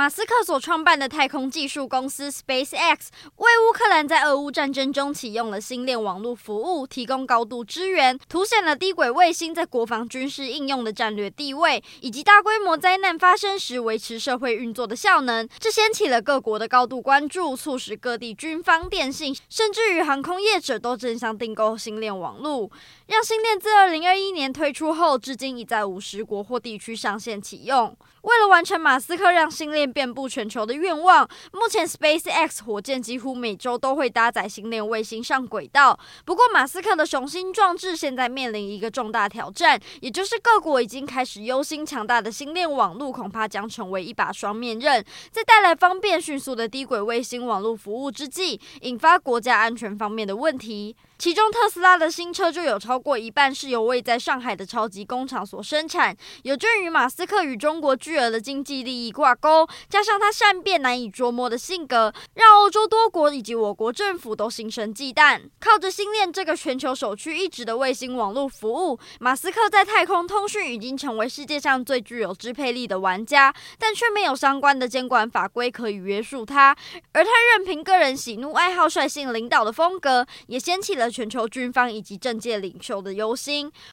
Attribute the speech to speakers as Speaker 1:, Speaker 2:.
Speaker 1: 马斯克所创办的太空技术公司 SpaceX 为乌克兰在俄乌战争中启用了星链网络服务，提供高度支援，凸显了低轨卫星在国防军事应用的战略地位，以及大规模灾难发生时维持社会运作的效能。这掀起了各国的高度关注，促使各地军方、电信，甚至于航空业者都争相订购星链网络，让星链自2021年推出后，至今已在五十国或地区上线启用。为了完成马斯克让星链遍布全球的愿望，目前 SpaceX 火箭几乎每周都会搭载星链卫星上轨道。不过，马斯克的雄心壮志现在面临一个重大挑战，也就是各国已经开始忧心强大的星链网络恐怕将成为一把双面刃，在带来方便迅速的低轨卫星网络服务之际，引发国家安全方面的问题。其中，特斯拉的新车就有超过一半是由位在上海的超级工厂所生产。有鉴于马斯克与中国巨额的经济利益挂钩，加上他善变难以捉摸的性格，让欧洲多国以及我国政府都心生忌惮。靠着星链这个全球首屈一指的卫星网络服务，马斯克在太空通讯已经成为世界上最具有支配力的玩家，但却没有相关的监管法规可以约束他。而他任凭个人喜怒爱好、率性领导的风格，也掀起了。全球军方以及政界领袖的忧心。